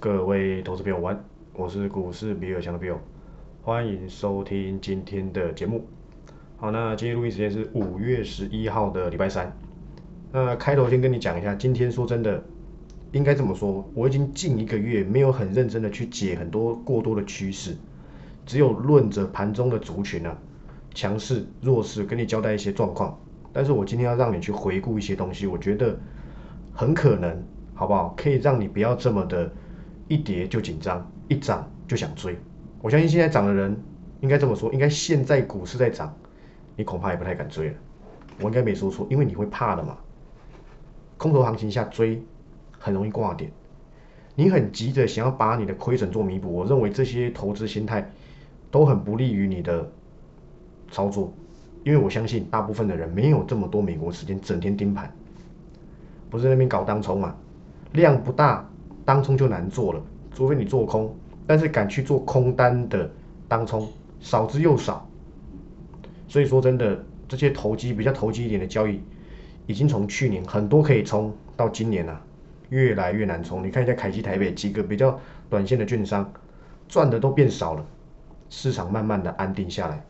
各位投资朋友晚，我是股市比尔强的 Bill，欢迎收听今天的节目。好，那今天录音时间是五月十一号的礼拜三。那开头先跟你讲一下，今天说真的，应该这么说，我已经近一个月没有很认真的去解很多过多的趋势，只有论着盘中的族群啊，强势弱势，跟你交代一些状况。但是我今天要让你去回顾一些东西，我觉得很可能，好不好？可以让你不要这么的一跌就紧张，一涨就想追。我相信现在涨的人，应该这么说，应该现在股市在涨，你恐怕也不太敢追了。我应该没说错，因为你会怕的嘛。空头行情下追，很容易挂点。你很急着想要把你的亏损做弥补，我认为这些投资心态都很不利于你的操作。因为我相信大部分的人没有这么多美国时间整天盯盘，不是那边搞当冲嘛，量不大，当冲就难做了，除非你做空，但是敢去做空单的当冲少之又少，所以说真的这些投机比较投机一点的交易，已经从去年很多可以冲到今年了，越来越难冲。你看一下凯基台北几个比较短线的券商，赚的都变少了，市场慢慢的安定下来。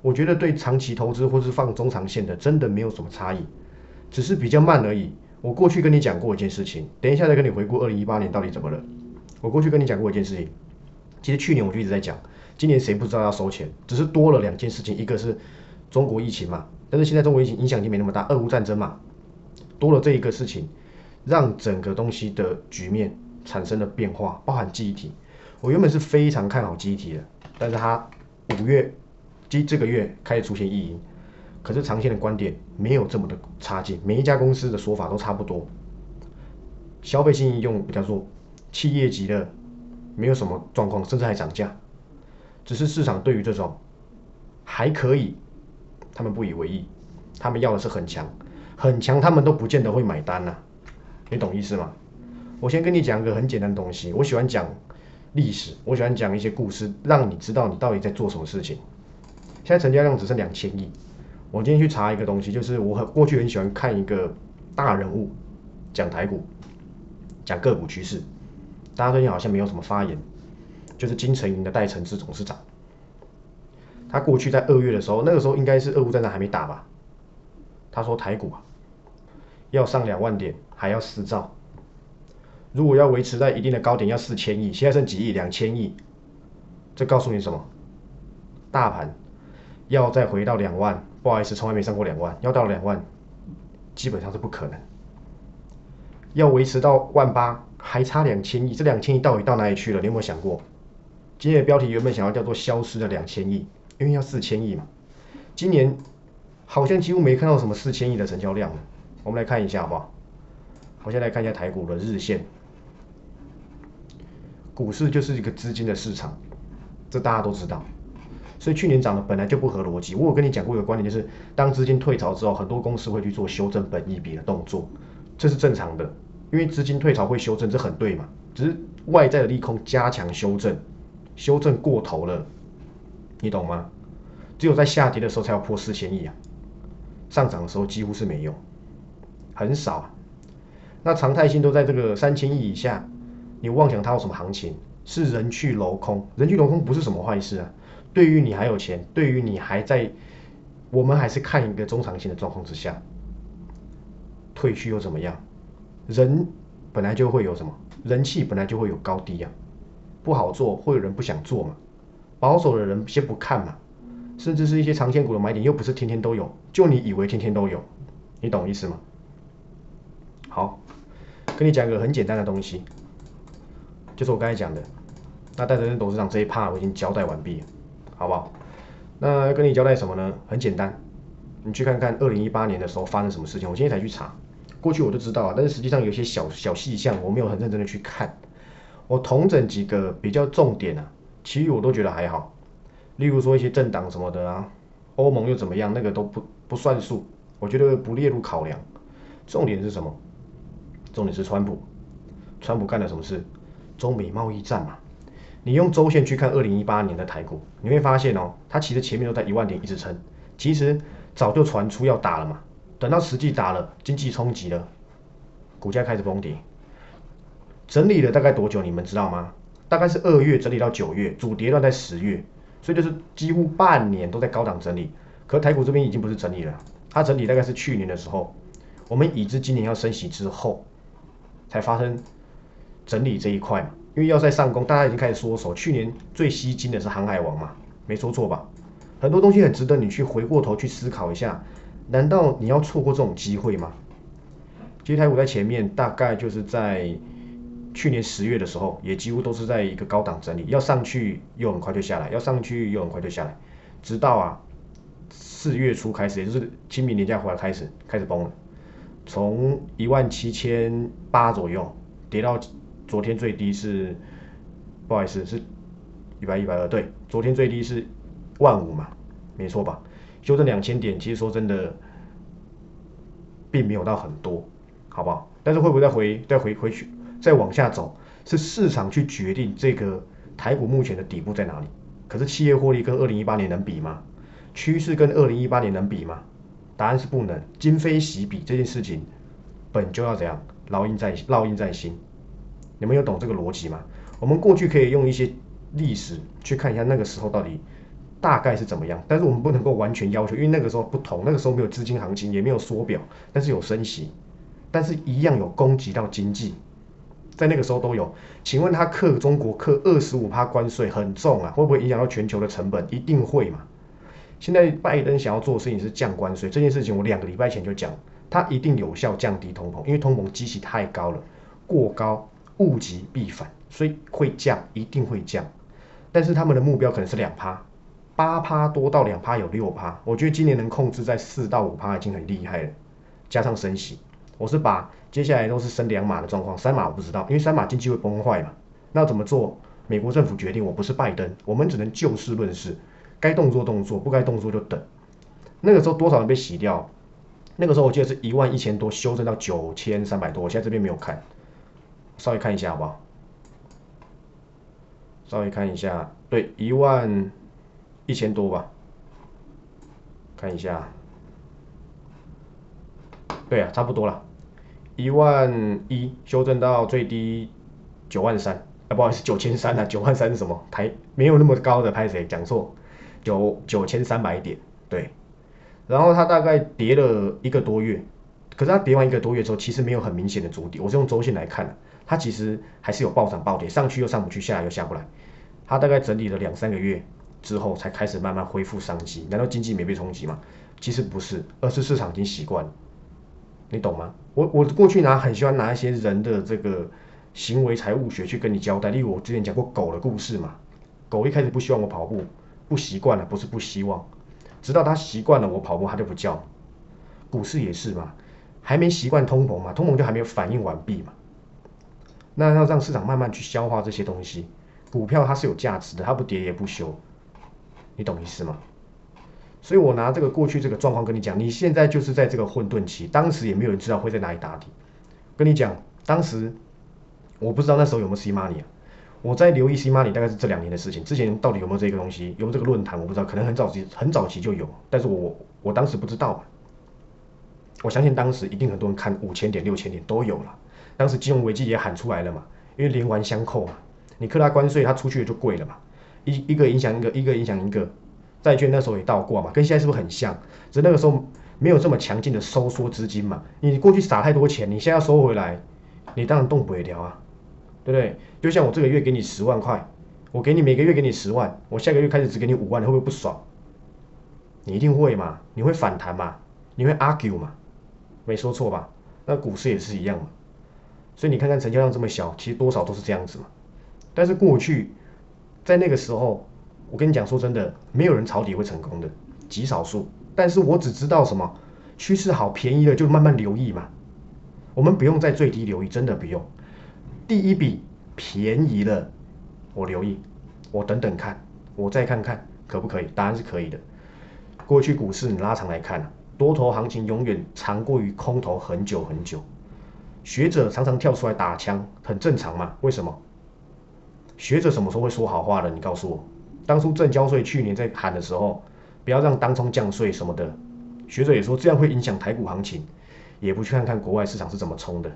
我觉得对长期投资或是放中长线的，真的没有什么差异，只是比较慢而已。我过去跟你讲过一件事情，等一下再跟你回顾二零一八年到底怎么了。我过去跟你讲过一件事情，其实去年我就一直在讲，今年谁不知道要收钱，只是多了两件事情，一个是中国疫情嘛，但是现在中国疫情影响已经没那么大，俄乌战争嘛，多了这一个事情，让整个东西的局面产生了变化，包含记忆体。我原本是非常看好记忆体的，但是它五月。即这个月开始出现异音，可是长线的观点没有这么的差劲，每一家公司的说法都差不多。消费性应用比较弱，企业级的没有什么状况，甚至还涨价。只是市场对于这种还可以，他们不以为意，他们要的是很强，很强，他们都不见得会买单呐。你懂意思吗？我先跟你讲一个很简单的东西，我喜欢讲历史，我喜欢讲一些故事，让你知道你到底在做什么事情。现在成交量只剩两千亿。我今天去查一个东西，就是我很过去很喜欢看一个大人物讲台股，讲个股趋势。大家最近好像没有什么发言，就是金城银的戴承志董事长。他过去在二月的时候，那个时候应该是俄乌战争还没打吧？他说台股啊要上两万点，还要四兆。如果要维持在一定的高点，要四千亿。现在剩几亿？两千亿。这告诉你什么？大盘。要再回到两万，不好意思，从来没上过两万。要到两万，基本上是不可能。要维持到万八，还差两千亿。这两千亿到底到哪里去了？你有没有想过？今天的标题原本想要叫做“消失的两千亿”，因为要四千亿嘛。今年好像几乎没看到什么四千亿的成交量。我们来看一下好不好？我先来看一下台股的日线。股市就是一个资金的市场，这大家都知道。所以去年涨的本来就不合逻辑。我有跟你讲过一个观点，就是当资金退潮之后，很多公司会去做修正本益比的动作，这是正常的，因为资金退潮会修正，这很对嘛。只是外在的利空加强修正，修正过头了，你懂吗？只有在下跌的时候才要破四千亿啊，上涨的时候几乎是没用，很少。那常态性都在这个三千亿以下，你妄想它有什么行情？是人去楼空，人去楼空不是什么坏事啊。对于你还有钱，对于你还在，我们还是看一个中长线的状况之下，退去又怎么样？人本来就会有什么人气，本来就会有高低啊，不好做，会有人不想做嘛。保守的人先不看嘛，甚至是一些长线股的买点，又不是天天都有，就你以为天天都有，你懂意思吗？好，跟你讲个很简单的东西，就是我刚才讲的，那戴德生董事长这一趴我已经交代完毕了。好不好？那要跟你交代什么呢？很简单，你去看看二零一八年的时候发生什么事情。我今天才去查，过去我都知道啊，但是实际上有些小小细项我没有很认真的去看。我统整几个比较重点啊，其余我都觉得还好。例如说一些政党什么的啊，欧盟又怎么样，那个都不不算数，我觉得不列入考量。重点是什么？重点是川普，川普干了什么事？中美贸易战嘛。你用周线去看二零一八年的台股，你会发现哦，它其实前面都在一万点一直撑，其实早就传出要打了嘛。等到实际打了，经济冲击了，股价开始崩跌。整理了大概多久？你们知道吗？大概是二月整理到九月，主跌段在十月，所以就是几乎半年都在高档整理。可台股这边已经不是整理了，它整理大概是去年的时候，我们已知今年要升息之后，才发生整理这一块嘛。因为要在上攻，大家已经开始缩手。去年最吸金的是航海王嘛，没说错吧？很多东西很值得你去回过头去思考一下，难道你要错过这种机会吗？其实台股在前面大概就是在去年十月的时候，也几乎都是在一个高档整理，要上去又很快就下来，要上去又很快就下来，直到啊。四月初开始，也就是清明年假回来开始，开始崩了，从一万七千八左右跌到昨天最低是，不好意思，是一百一百二，对，昨天最低是万五嘛，没错吧？修正两千点，其实说真的，并没有到很多，好不好？但是会不会再回再回回去再往下走，是市场去决定这个台股目前的底部在哪里？可是企业获利跟二零一八年能比吗？趋势跟二零一八年能比吗？答案是不能。今非昔比这件事情，本就要怎样烙印在烙印在心。你们有懂这个逻辑吗？我们过去可以用一些历史去看一下那个时候到底大概是怎么样，但是我们不能够完全要求，因为那个时候不同，那个时候没有资金行情，也没有缩表，但是有升息，但是一样有攻击到经济，在那个时候都有。请问他克中国克二十五趴关税很重啊，会不会影响到全球的成本？一定会嘛。现在拜登想要做的事情是降关税，这件事情我两个礼拜前就讲，它一定有效降低通膨，因为通膨机器太高了，过高物极必反，所以会降，一定会降。但是他们的目标可能是两趴，八趴多到两趴有六趴，我觉得今年能控制在四到五趴已经很厉害了，加上升息，我是把接下来都是升两码的状况，三码我不知道，因为三码经济会崩坏嘛。那怎么做？美国政府决定，我不是拜登，我们只能就事论事。该动作动作，不该动作就等。那个时候多少人被洗掉？那个时候我记得是一万一千多，修正到九千三百多。我现在这边没有看，稍微看一下好不好？稍微看一下，对，一万一千多吧。看一下，对啊，差不多了。一万一修正到最低九万三，啊，不好意思，九千三啊，九万三是什么？台没有那么高的，拍谁讲错？九九千三百点，对，然后它大概跌了一个多月，可是它跌完一个多月之后，其实没有很明显的主底。我是用周线来看的它其实还是有暴涨暴跌，上去又上不去，下来又下不来。它大概整理了两三个月之后，才开始慢慢恢复商机。难道经济没被冲击吗？其实不是，而是市场已经习惯了。你懂吗？我我过去拿很喜欢拿一些人的这个行为财务学去跟你交代，例如我之前讲过狗的故事嘛，狗一开始不希望我跑步。不习惯了，不是不希望，直到它习惯了我跑步，它就不叫。股市也是嘛，还没习惯通膨嘛，通膨就还没有反应完毕嘛。那要让市场慢慢去消化这些东西，股票它是有价值的，它不跌也不休，你懂意思吗？所以我拿这个过去这个状况跟你讲，你现在就是在这个混沌期，当时也没有人知道会在哪里打底。跟你讲，当时我不知道那时候有没有 C money 啊。我在留意 C money 大概是这两年的事情，之前到底有没有这个东西，有没有这个论坛我不知道，可能很早期很早期就有，但是我我当时不知道。我相信当时一定很多人看五千点六千点都有了，当时金融危机也喊出来了嘛，因为连环相扣嘛，你克拉关税它出去就贵了嘛，一一个影响一个，一个影响一个，债券那时候也倒挂嘛，跟现在是不是很像？只是那个时候没有这么强劲的收缩资金嘛，你过去撒太多钱，你现在要收回来，你当然动不了啊。对不对？就像我这个月给你十万块，我给你每个月给你十万，我下个月开始只给你五万，你会不会不爽？你一定会嘛？你会反弹嘛？你会 argue 嘛？没说错吧？那股市也是一样嘛。所以你看看成交量这么小，其实多少都是这样子嘛。但是过去在那个时候，我跟你讲说真的，没有人抄底会成功的，极少数。但是我只知道什么趋势好，便宜了就慢慢留意嘛。我们不用在最低留意，真的不用。第一笔便宜了，我留意，我等等看，我再看看可不可以？答案是可以的。过去股市你拉长来看，多头行情永远长过于空头很久很久。学者常常跳出来打枪，很正常嘛？为什么？学者什么时候会说好话的？你告诉我。当初正交税去年在喊的时候，不要让当冲降税什么的，学者也说这样会影响台股行情，也不去看看国外市场是怎么冲的。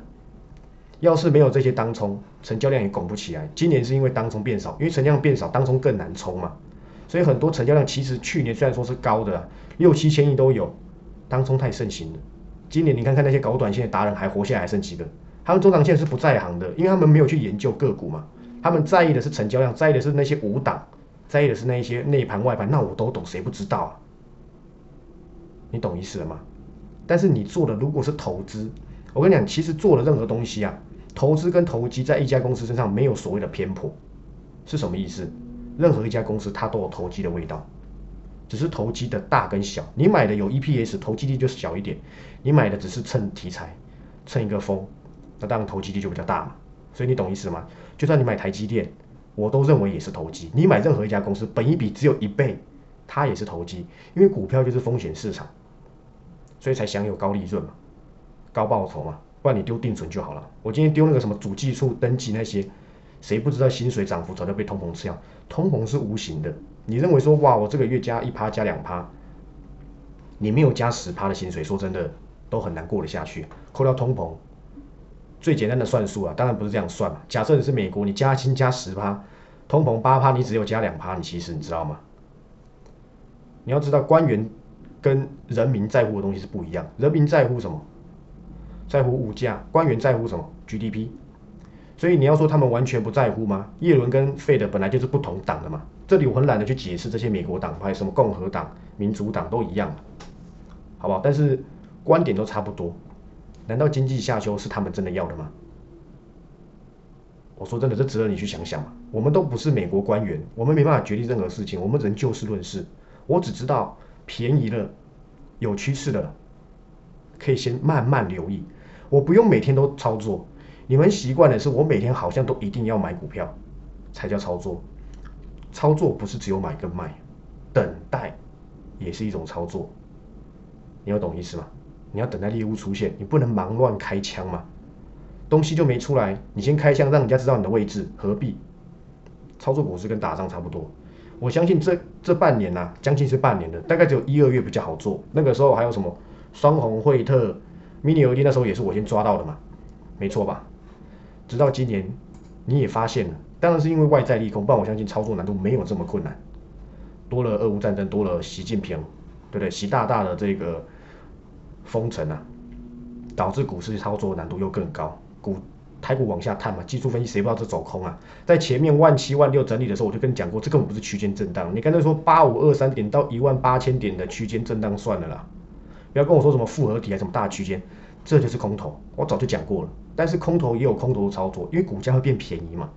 要是没有这些当冲，成交量也拱不起来。今年是因为当冲变少，因为成交量变少，当冲更难冲嘛。所以很多成交量其实去年虽然说是高的，六七千亿都有，当冲太盛行了。今年你看看那些搞短线的达人还活下来还剩几个？他们中长线是不在行的，因为他们没有去研究个股嘛。他们在意的是成交量，在意的是那些五档，在意的是那一些内盘外盘。那我都懂，谁不知道啊？你懂意思了吗？但是你做的如果是投资，我跟你讲，其实做的任何东西啊，投资跟投机在一家公司身上没有所谓的偏颇，是什么意思？任何一家公司它都有投机的味道，只是投机的大跟小。你买的有 EPS，投机率就小一点；你买的只是蹭题材、蹭一个风，那当然投机率就比较大嘛。所以你懂意思吗？就算你买台积电，我都认为也是投机。你买任何一家公司，本一比只有一倍，它也是投机，因为股票就是风险市场，所以才享有高利润嘛。高报酬嘛，不然你丢定存就好了。我今天丢那个什么主计处登记那些，谁不知道薪水涨幅早就被通膨吃掉？通膨是无形的，你认为说哇，我这个月加一趴加两趴，你没有加十趴的薪水，说真的都很难过得下去。扣掉通膨，最简单的算数啊，当然不是这样算。假设你是美国，你加薪加十趴，通膨八趴，你只有加两趴，你其实你知道吗？你要知道，官员跟人民在乎的东西是不一样，人民在乎什么？在乎物价，官员在乎什么？GDP。所以你要说他们完全不在乎吗？叶伦跟费德本来就是不同党的嘛。这里我很懒得去解释这些美国党派，什么共和党、民主党都一样，好不好？但是观点都差不多。难道经济下修是他们真的要的吗？我说真的，这值得你去想想嘛。我们都不是美国官员，我们没办法决定任何事情，我们只能就事论事。我只知道便宜了，有趋势的，可以先慢慢留意。我不用每天都操作，你们习惯的是我每天好像都一定要买股票才叫操作。操作不是只有买跟卖，等待也是一种操作。你要懂意思吗？你要等待猎物出现，你不能忙乱开枪嘛。东西就没出来，你先开枪让人家知道你的位置，何必？操作股市跟打仗差不多。我相信这这半年呐，将近是半年的，大概只有一二月比较好做。那个时候还有什么双红惠特。mini LED 那时候也是我先抓到的嘛，没错吧？直到今年你也发现了，当然是因为外在利空，但我相信操作难度没有这么困难。多了俄乌战争，多了习近平，对不对？习大大的这个封城啊，导致股市操作难度又更高，股台股往下探嘛，技术分析谁不知道这走空啊？在前面万七万六整理的时候，我就跟你讲过，这根本不是区间震荡。你刚才说八五二三点到一万八千点的区间震荡算了啦。不要跟我说什么复合体还是什么大区间，这就是空头。我早就讲过了。但是空头也有空头的操作，因为股价会变便宜嘛。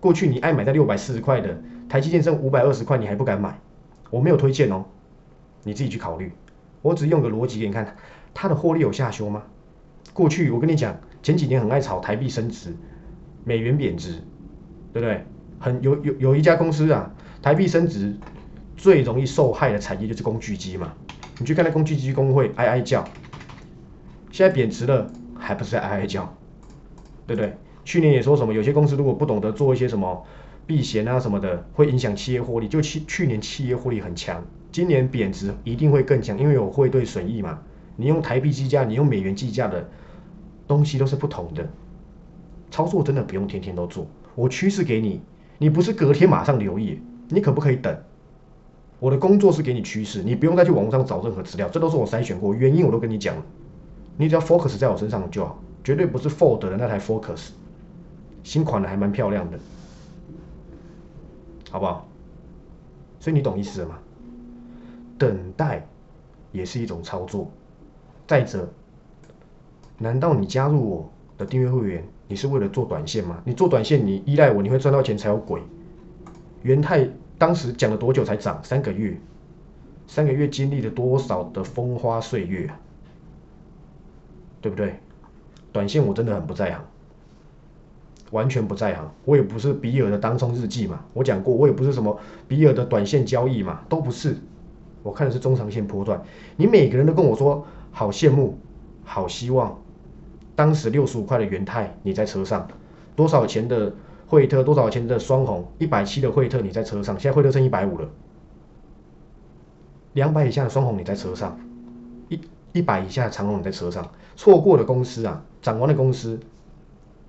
过去你爱买在六百四十块的台积电剩五百二十块，你还不敢买？我没有推荐哦，你自己去考虑。我只用个逻辑给你看，它的获利有下修吗？过去我跟你讲，前几年很爱炒台币升值，美元贬值，对不对？很有有有一家公司啊，台币升值最容易受害的产业就是工具机嘛。你去看那工具机工会哀哀叫，现在贬值了，还不是在哀哀叫，对不对？去年也说什么，有些公司如果不懂得做一些什么避险啊什么的，会影响企业获利。就去去年企业获利很强，今年贬值一定会更强，因为有汇兑损益嘛。你用台币计价，你用美元计价的东西都是不同的。操作真的不用天天都做，我趋势给你，你不是隔天马上留意，你可不可以等？我的工作是给你趋势，你不用再去网络上找任何资料，这都是我筛选过，原因我都跟你讲了，你只要 focus 在我身上就好，绝对不是 Ford 的那台 Focus，新款的还蛮漂亮的，好不好？所以你懂意思了吗？等待也是一种操作。再者，难道你加入我的订阅会员，你是为了做短线吗？你做短线，你依赖我，你会赚到钱才有鬼。元泰。当时讲了多久才涨？三个月，三个月经历了多少的风花岁月？对不对？短线我真的很不在行，完全不在行。我也不是比尔的当冲日记嘛，我讲过，我也不是什么比尔的短线交易嘛，都不是。我看的是中长线波段。你每个人都跟我说好羡慕，好希望。当时六十五块的元泰，你在车上，多少钱的？惠特多少钱的双红？一百七的惠特你在车上，现在惠特剩一百五了。两百以下的双红你在车上，一一百以下的长红你在车上。错过的公司啊，涨完的公司，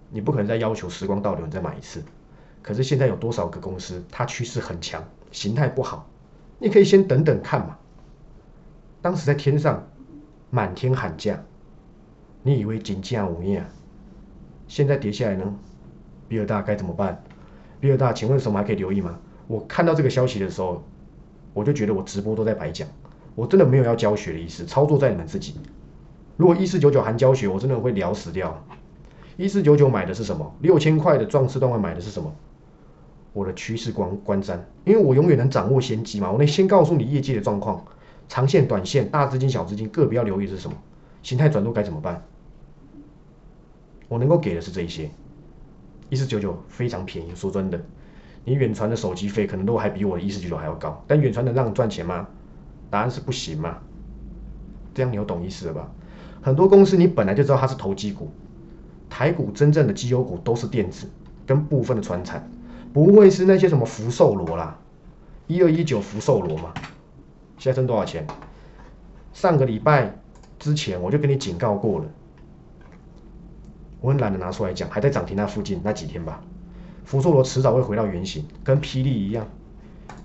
你不可能再要求时光倒流你再买一次。可是现在有多少个公司它趋势很强，形态不好，你可以先等等看嘛。当时在天上满天喊价，你以为景价无厌啊？现在跌下来呢，比尔大该怎么办？比尔大，请问什么还可以留意吗？我看到这个消息的时候，我就觉得我直播都在白讲，我真的没有要教学的意思，操作在你们自己。如果一四九九含教学，我真的会聊死掉。一四九九买的是什么？六千块的壮士段位买的是什么？我的趋势观观瞻，因为我永远能掌握先机嘛，我能先告诉你业绩的状况，长线、短线、大资金、小资金个别要留意是什么，形态转弱该怎么办？我能够给的是这一些，一四九九非常便宜，说真的，你远传的手机费可能都还比我的一四九九还要高，但远传能让你赚钱吗？答案是不行嘛，这样你有懂意思了吧？很多公司你本来就知道它是投机股，台股真正的绩优股都是电子跟部分的船产。不会是那些什么福寿螺啦，一二一九福寿螺嘛？现在挣多少钱？上个礼拜之前我就跟你警告过了，我很懒得拿出来讲，还在涨停那附近那几天吧。福寿螺迟早会回到原形，跟霹雳一样，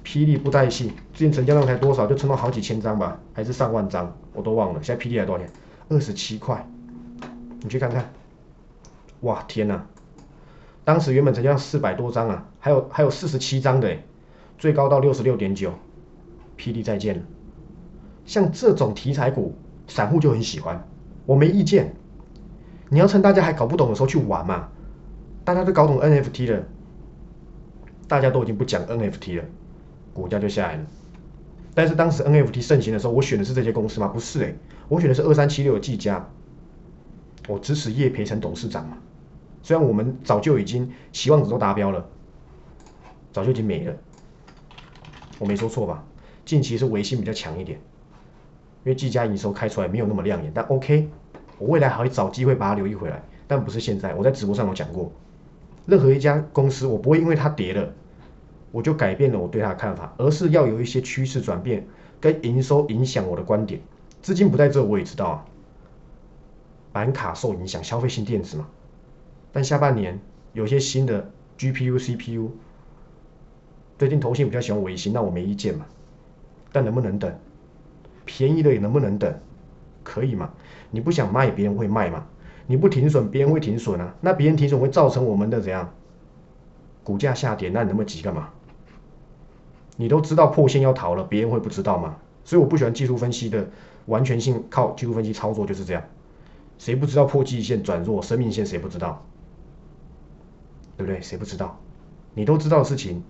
霹雳不带戏，之前成交量才多少，就撑到好几千张吧，还是上万张，我都忘了。现在霹雳还多少钱？二十七块，你去看看。哇，天哪！当时原本成交四百多张啊，还有还有四十七张的，最高到六十六点九，霹雳再见了。像这种题材股，散户就很喜欢，我没意见。你要趁大家还搞不懂的时候去玩嘛，大家都搞懂 NFT 了，大家都已经不讲 NFT 了，股价就下来了。但是当时 NFT 盛行的时候，我选的是这些公司吗？不是诶，我选的是二三七六的技嘉，我支持叶培成董事长嘛。虽然我们早就已经期望值都达标了，早就已经没了，我没说错吧？近期是维新比较强一点，因为技嘉营收开出来没有那么亮眼，但 OK，我未来还会找机会把它留意回来，但不是现在。我在直播上有讲过，任何一家公司，我不会因为它跌了，我就改变了我对它的看法，而是要有一些趋势转变跟营收影响我的观点。资金不在这，我也知道啊，板卡受影响，消费性电子嘛。但下半年有些新的 GPU、CPU，最近投信比较喜欢微型，那我没意见嘛。但能不能等？便宜的也能不能等？可以嘛？你不想卖，别人会卖嘛？你不停损，别人会停损啊。那别人停损会造成我们的怎样？股价下跌，那你那么急干嘛？你都知道破线要逃了，别人会不知道吗？所以我不喜欢技术分析的完全性靠技术分析操作就是这样。谁不知道破季线转弱，生命线谁不知道？对不对？谁不知道？你都知道的事情，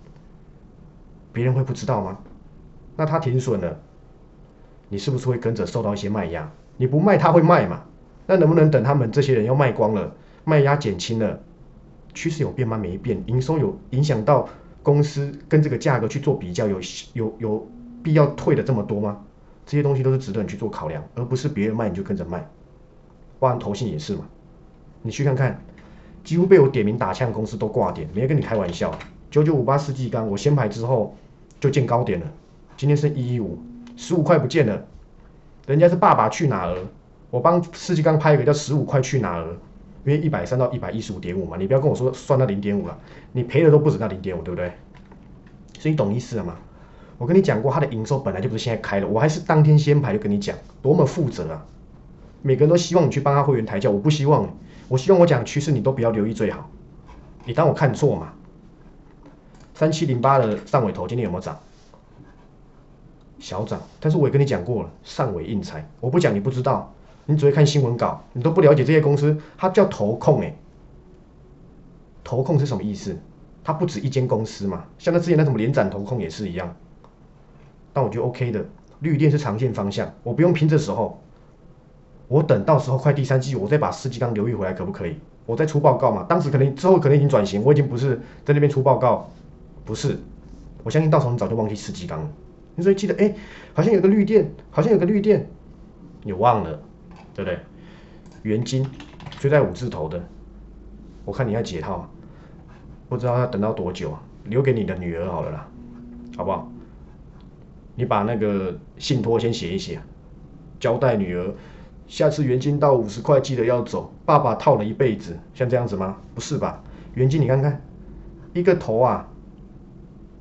别人会不知道吗？那他停损了，你是不是会跟着受到一些卖压？你不卖他会卖嘛？那能不能等他们这些人要卖光了，卖压减轻了，趋势有变吗？没变，营收有影响到公司跟这个价格去做比较，有有有必要退的这么多吗？这些东西都是值得你去做考量，而不是别人卖你就跟着卖。包含投信也是嘛，你去看看。几乎被我点名打枪的公司都挂点，没跟你开玩笑。九九五八世纪钢，我先排之后就见高点了，今天是一一五，十五块不见了。人家是爸爸去哪儿，我帮世纪钢拍一个叫十五块去哪儿，因为一百三到一百一十五点五嘛，你不要跟我说算到零点五了，你赔的都不止那零点五，对不对？所以你懂意思了吗？我跟你讲过，它的营收本来就不是现在开的，我还是当天先排就跟你讲，多么负责啊！每个人都希望你去帮他会员抬轿，我不希望。我希望我讲趋势你都不要留意最好，你当我看错嘛？三七零八的上尾头今天有没有涨？小涨，但是我也跟你讲过了，上尾硬财，我不讲你不知道，你只会看新闻稿，你都不了解这些公司，它叫投控哎，投控是什么意思？它不止一间公司嘛，像那之前那什么连展投控也是一样，那我就 OK 的，绿电是长线方向，我不用拼这时候。我等到时候快第三季，我再把四季钢留意回来，可不可以？我再出报告嘛。当时可能之后可能已经转型，我已经不是在那边出报告，不是。我相信到时候你早就忘记四季钢了。你所以记得，哎，好像有个绿电，好像有个绿电，你忘了，对不对？原金追在五字头的，我看你要解套，不知道要等到多久啊？留给你的女儿好了啦，好不好？你把那个信托先写一写，交代女儿。下次元金到五十块记得要走。爸爸套了一辈子，像这样子吗？不是吧？元金你看看，一个头啊，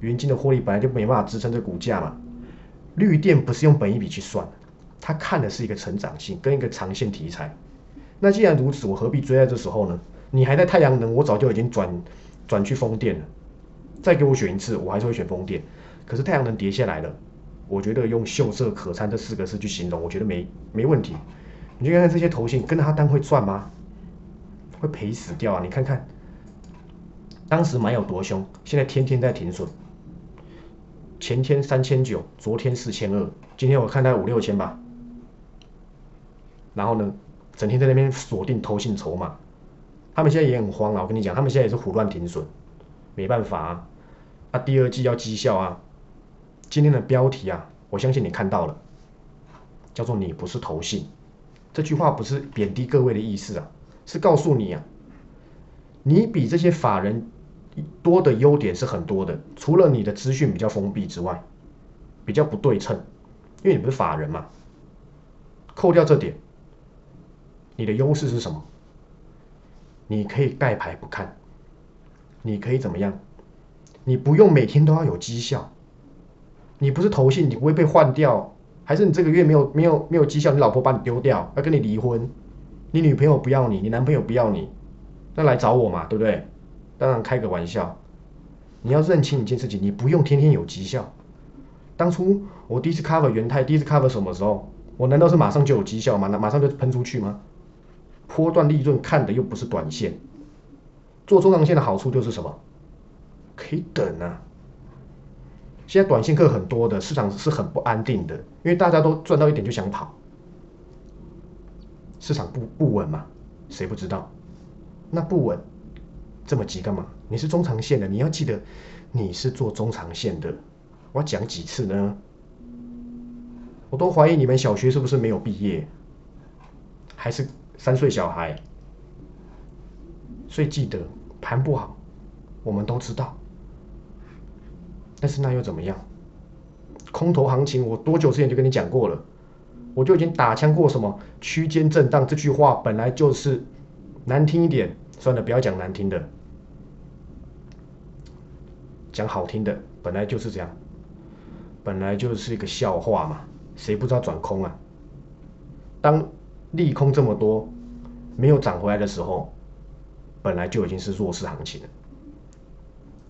元金的获利本来就没办法支撑这股价嘛。绿电不是用本一笔去算，他看的是一个成长性跟一个长线题材。那既然如此，我何必追在这时候呢？你还在太阳能，我早就已经转转去风电了。再给我选一次，我还是会选风电。可是太阳能跌下来了，我觉得用秀色可餐这四个字去形容，我觉得没没问题。你去看看这些头型，跟他单会赚吗？会赔死掉啊！你看看，当时买有多凶，现在天天在停损。前天三千九，昨天四千二，今天我看它五六千吧。然后呢，整天在那边锁定投信筹码，他们现在也很慌啊！我跟你讲，他们现在也是胡乱停损，没办法啊。啊，第二季要绩效啊。今天的标题啊，我相信你看到了，叫做“你不是投信”。这句话不是贬低各位的意思啊，是告诉你啊，你比这些法人多的优点是很多的。除了你的资讯比较封闭之外，比较不对称，因为你不是法人嘛。扣掉这点，你的优势是什么？你可以盖牌不看，你可以怎么样？你不用每天都要有绩效。你不是投信，你不会被换掉，还是你这个月没有没有没有绩效，你老婆把你丢掉，要跟你离婚，你女朋友不要你，你男朋友不要你，那来找我嘛，对不对？当然开个玩笑，你要认清一件事情，你不用天天有绩效。当初我第一次 cover 元泰，第一次 cover 什么时候？我难道是马上就有绩效吗？那马上就喷出去吗？波段利润看的又不是短线，做中长线的好处就是什么？可以等啊。现在短线客很多的市场是很不安定的，因为大家都赚到一点就想跑，市场不不稳嘛，谁不知道？那不稳，这么急干嘛？你是中长线的，你要记得你是做中长线的。我要讲几次呢？我都怀疑你们小学是不是没有毕业，还是三岁小孩？所以记得盘不好，我们都知道。但是那又怎么样？空头行情，我多久之前就跟你讲过了，我就已经打枪过什么区间震荡这句话本来就是难听一点，算了，不要讲难听的，讲好听的，本来就是这样，本来就是一个笑话嘛，谁不知道转空啊？当利空这么多，没有涨回来的时候，本来就已经是弱势行情了，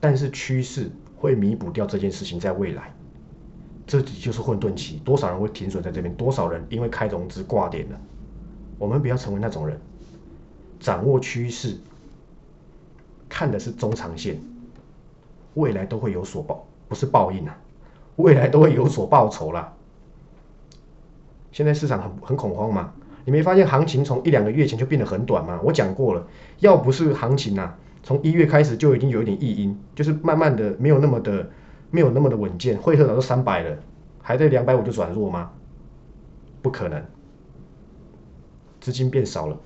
但是趋势。会弥补掉这件事情，在未来，这就是混沌期。多少人会停损在这边？多少人因为开融资挂点了？我们不要成为那种人，掌握趋势，看的是中长线，未来都会有所报，不是报应啊，未来都会有所报酬啦。现在市场很很恐慌嘛？你没发现行情从一两个月前就变得很短吗？我讲过了，要不是行情啊。从一月开始就已经有一点异音，就是慢慢的没有那么的没有那么的稳健。惠特早都三百了，还在两百五就转弱吗？不可能，资金变少了，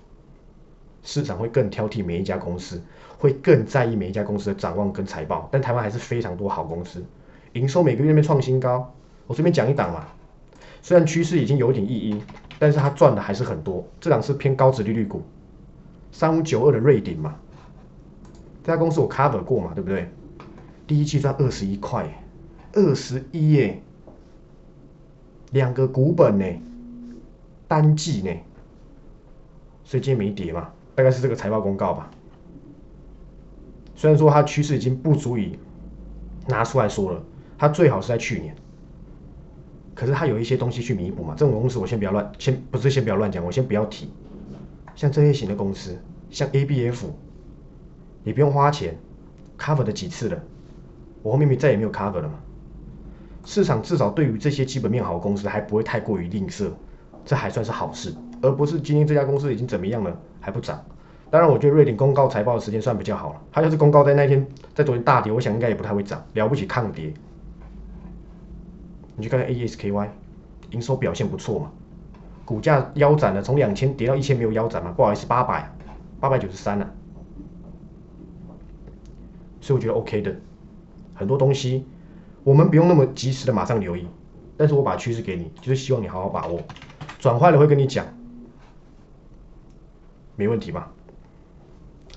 市场会更挑剔每一家公司，会更在意每一家公司的展望跟财报。但台湾还是非常多好公司，营收每个月被创新高。我随便讲一档嘛，虽然趋势已经有点异音，但是它赚的还是很多。这档是偏高值利率股，三五九二的瑞鼎嘛。这家公司我 cover 过嘛，对不对？第一季赚二十一块，二十一耶，两个股本呢，单季呢，所以今天没跌嘛，大概是这个财报公告吧。虽然说它趋势已经不足以拿出来说了，它最好是在去年，可是它有一些东西去弥补嘛。这种公司我先不要乱，先不是先不要乱讲，我先不要提。像这些型的公司，像 ABF。你不用花钱，cover 了几次了，我后面再也没有 cover 了嘛。市场至少对于这些基本面好的公司还不会太过于吝啬，这还算是好事，而不是今天这家公司已经怎么样了还不涨。当然，我觉得瑞鼎公告财报的时间算比较好了，它要是公告在那天，在昨天大跌，我想应该也不太会涨，了不起抗跌。你去看看 ASKY，营收表现不错嘛，股价腰斩了，从两千跌到一千没有腰斩嘛，不好意思，八百，八百九十三了。所以我觉得 OK 的，很多东西我们不用那么及时的马上留意，但是我把趋势给你，就是希望你好好把握。转坏了会跟你讲，没问题吧？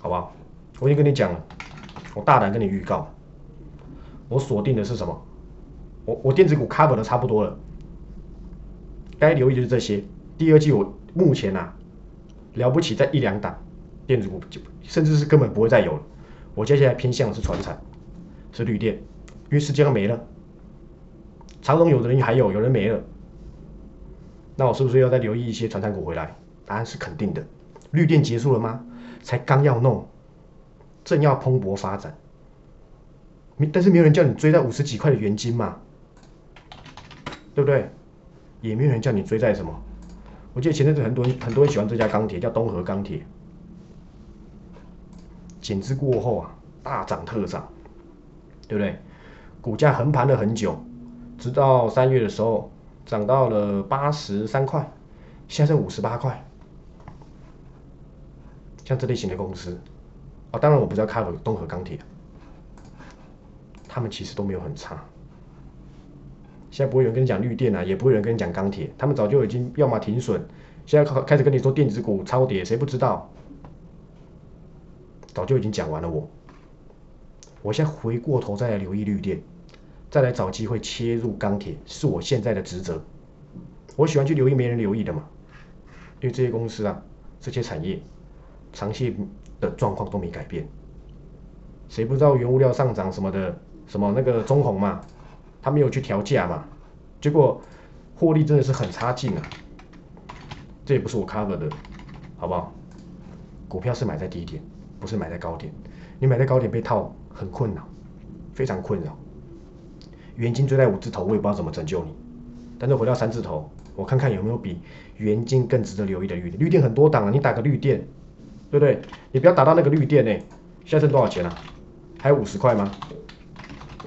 好不好？我已经跟你讲了，我大胆跟你预告，我锁定的是什么？我我电子股 cover 的差不多了，该留意的是这些。第二季我目前啊，了不起在一两档电子股，就甚至是根本不会再有了。我接下来偏向的是船产，是绿电，因为时间没了。长荣有的人还有，有人没了，那我是不是要再留意一些船产股回来？答案是肯定的。绿电结束了吗？才刚要弄，正要蓬勃发展。但是没有人叫你追在五十几块的原金嘛，对不对？也没有人叫你追在什么。我记得前阵子很多人很多人喜欢这家钢铁，叫东河钢铁。减资过后啊，大涨特涨，对不对？股价横盘了很久。直到三月的时候，涨到了八十三块，现在是五十八块。像这类型的公司，啊，当然我不知道 cover 东河钢铁，他们其实都没有很差。现在不会有人跟你讲绿电啊，也不会有人跟你讲钢铁，他们早就已经要么停损，现在开开始跟你说电子股超跌，谁不知道？早就已经讲完了我。我现在回过头再来留意绿电。再来找机会切入钢铁，是我现在的职责。我喜欢去留意没人留意的嘛，因为这些公司啊，这些产业长期的状况都没改变。谁不知道原物料上涨什么的，什么那个中红嘛，他没有去调价嘛，结果获利真的是很差劲啊。这也不是我 cover 的，好不好？股票是买在低点，不是买在高点。你买在高点被套很困扰，非常困扰。元金追在五字头，我也不知道怎么拯救你。但是回到三字头，我看看有没有比元金更值得留意的绿电。绿电很多档啊，你打个绿电，对不对？你不要打到那个绿电呢。现在剩多少钱啊？还有五十块吗？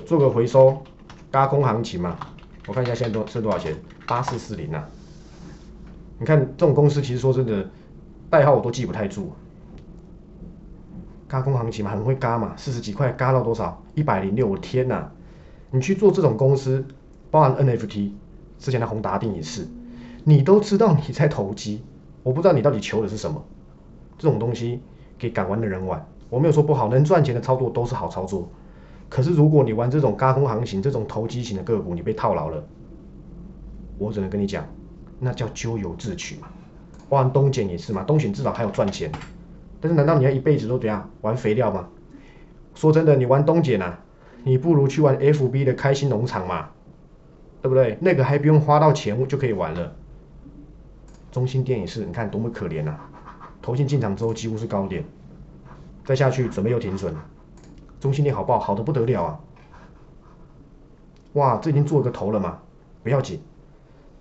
做个回收，加空行情嘛。我看一下现在多剩多少钱？八四四零啊。你看这种公司，其实说真的，代号我都记不太住。嘎空行情嘛，很会嘎嘛，四十几块嘎到多少？一百零六，我天哪！你去做这种公司，包含 NFT，之前的宏达电也是，你都知道你在投机，我不知道你到底求的是什么。这种东西给敢玩的人玩，我没有说不好，能赚钱的操作都是好操作。可是如果你玩这种高空行情、这种投机型的个股，你被套牢了，我只能跟你讲，那叫咎由自取嘛。包含东碱也是嘛，东碱至少还有赚钱，但是难道你要一辈子都怎样玩肥料吗？说真的，你玩东碱啊？你不如去玩 FB 的开心农场嘛，对不对？那个还不用花到钱就可以玩了。中心店也是，你看多么可怜啊！投进进场之后几乎是高点，再下去准备又停损。中心店好不好？好的不得了啊！哇，这已经做个头了嘛？不要紧，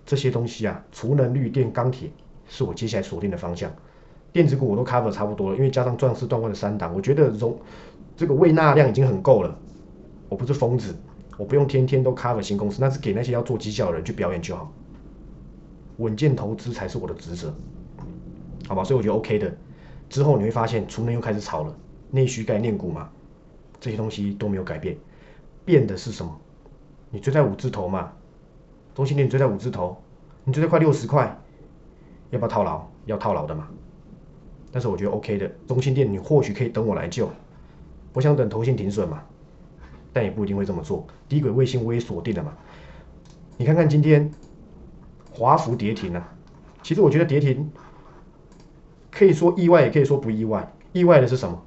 这些东西啊，储能、绿电、钢铁是我接下来锁定的方向。电子股我都 cover 差不多了，因为加上壮士断腕的三档，我觉得容这个未纳量已经很够了。我不是疯子，我不用天天都 cover 新公司，那是给那些要做绩效的人去表演就好。稳健投资才是我的职责，好吧？所以我觉得 OK 的。之后你会发现，储能又开始炒了，内需概念股嘛，这些东西都没有改变，变的是什么？你追在五字头嘛，中心店追在五字头，你追在快六十块，要不要套牢？要套牢的嘛。但是我觉得 OK 的，中心店你或许可以等我来救，我想等头线停损嘛。但也不一定会这么做。低轨卫星我也锁定了嘛？你看看今天华福跌停了。其实我觉得跌停可以说意外，也可以说不意外。意外的是什么？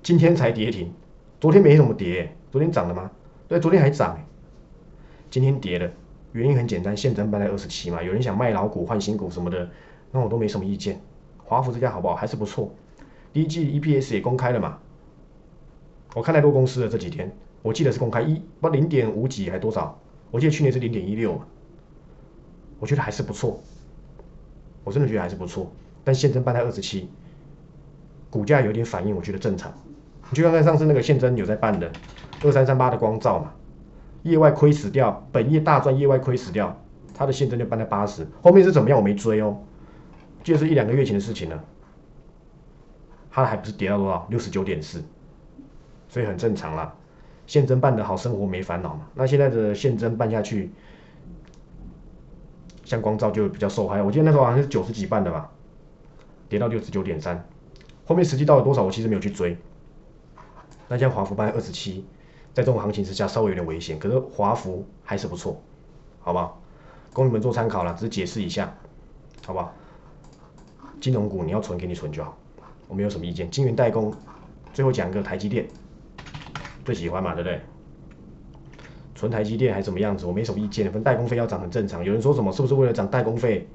今天才跌停，昨天没怎么跌，昨天涨了吗？对，昨天还涨。今天跌了，原因很简单，现增办在二十七嘛。有人想卖老股换新股什么的，那我都没什么意见。华福这家好不好？还是不错。第一季 EPS 也公开了嘛？我看太多公司了这几天，我记得是公开一不零点五几还多少？我记得去年是零点一六嘛，我觉得还是不错，我真的觉得还是不错。但现增办在二十七，股价有点反应，我觉得正常。你就看看上次那个现增有在办的二三三八的光照嘛，业外亏死掉，本业大赚，业外亏死掉，它的现增就办在八十，后面是怎么样我没追哦，就是一两个月前的事情了，它还不是跌到多少六十九点四。所以很正常啦，现增办的好，生活没烦恼嘛。那现在的现增办下去，像光照就比较受害。我记得那时候好像是九十几办的吧，跌到六十九点三，后面实际到了多少我其实没有去追。那像华孚班二十七，在这种行情之下稍微有点危险，可是华孚还是不错，好不好？供你们做参考了，只是解释一下，好不好？金融股你要存给你存就好，我没有什么意见。金源代工，最后讲一个台积电，最喜欢嘛，对不对？存台积电还怎么样子，我没什么意见。分代工费要涨很正常。有人说什么是不是为了涨代工费，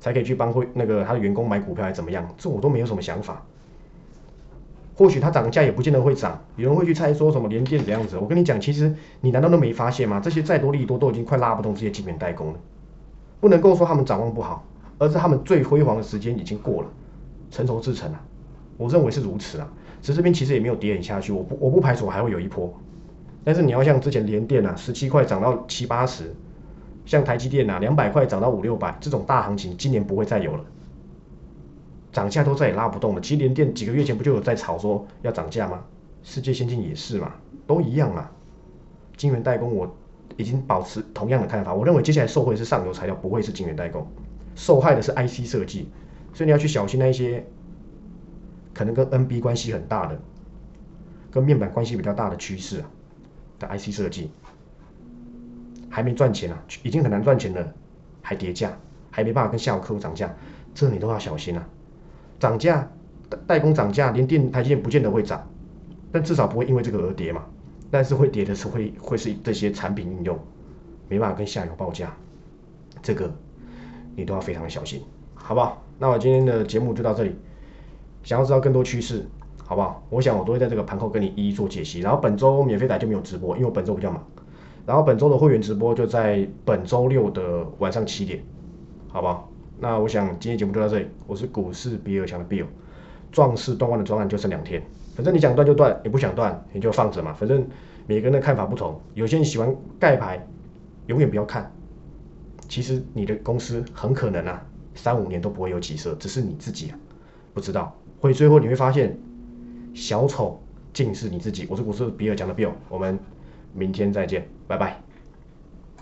才可以去帮会那个他的员工买股票还怎么样？这我都没有什么想法。或许它涨价也不见得会涨，有人会去猜说什么连电怎样子。我跟你讲，其实你难道都没发现吗？这些再多利多都已经快拉不动这些晶圆代工了。不能够说他们展望不好，而是他们最辉煌的时间已经过了，成熟制成了。我认为是如此啊。只是这边其实也没有跌下去，我不我不排除还会有一波。但是你要像之前联电啊，十七块涨到七八十，像台积电啊，两百块涨到五六百，这种大行情今年不会再有了，涨价都再也拉不动了。其实联电几个月前不就有在炒说要涨价吗？世界先进也是嘛，都一样嘛。晶圆代工我已经保持同样的看法，我认为接下来受惠是上游材料，不会是晶圆代工，受害的是 IC 设计，所以你要去小心那一些可能跟 NB 关系很大的，跟面板关系比较大的趋势啊。的 IC 设计还没赚钱啊，已经很难赚钱了，还跌价，还没办法跟下游客户涨价，这你都要小心啊！涨价，代工涨价，连电台积电不见得会涨，但至少不会因为这个而跌嘛。但是会跌的是会会是这些产品应用，没办法跟下游报价，这个你都要非常的小心，好不好？那我今天的节目就到这里，想要知道更多趋势。好不好？我想我都会在这个盘后跟你一一做解析。然后本周免费台就没有直播，因为我本周比较忙。然后本周的会员直播就在本周六的晚上七点，好不好？那我想今天节目就到这里。我是股市比尔强的 Bill，壮士断腕的专案就剩两天。反正你想断就断，你不想断你就放着嘛。反正每个人的看法不同，有些人喜欢盖牌，永远不要看。其实你的公司很可能啊，三五年都不会有起色，只是你自己啊不知道。会最后你会发现。小丑竟是你自己！我是股市比尔讲的 Bill，我们明天再见，拜拜。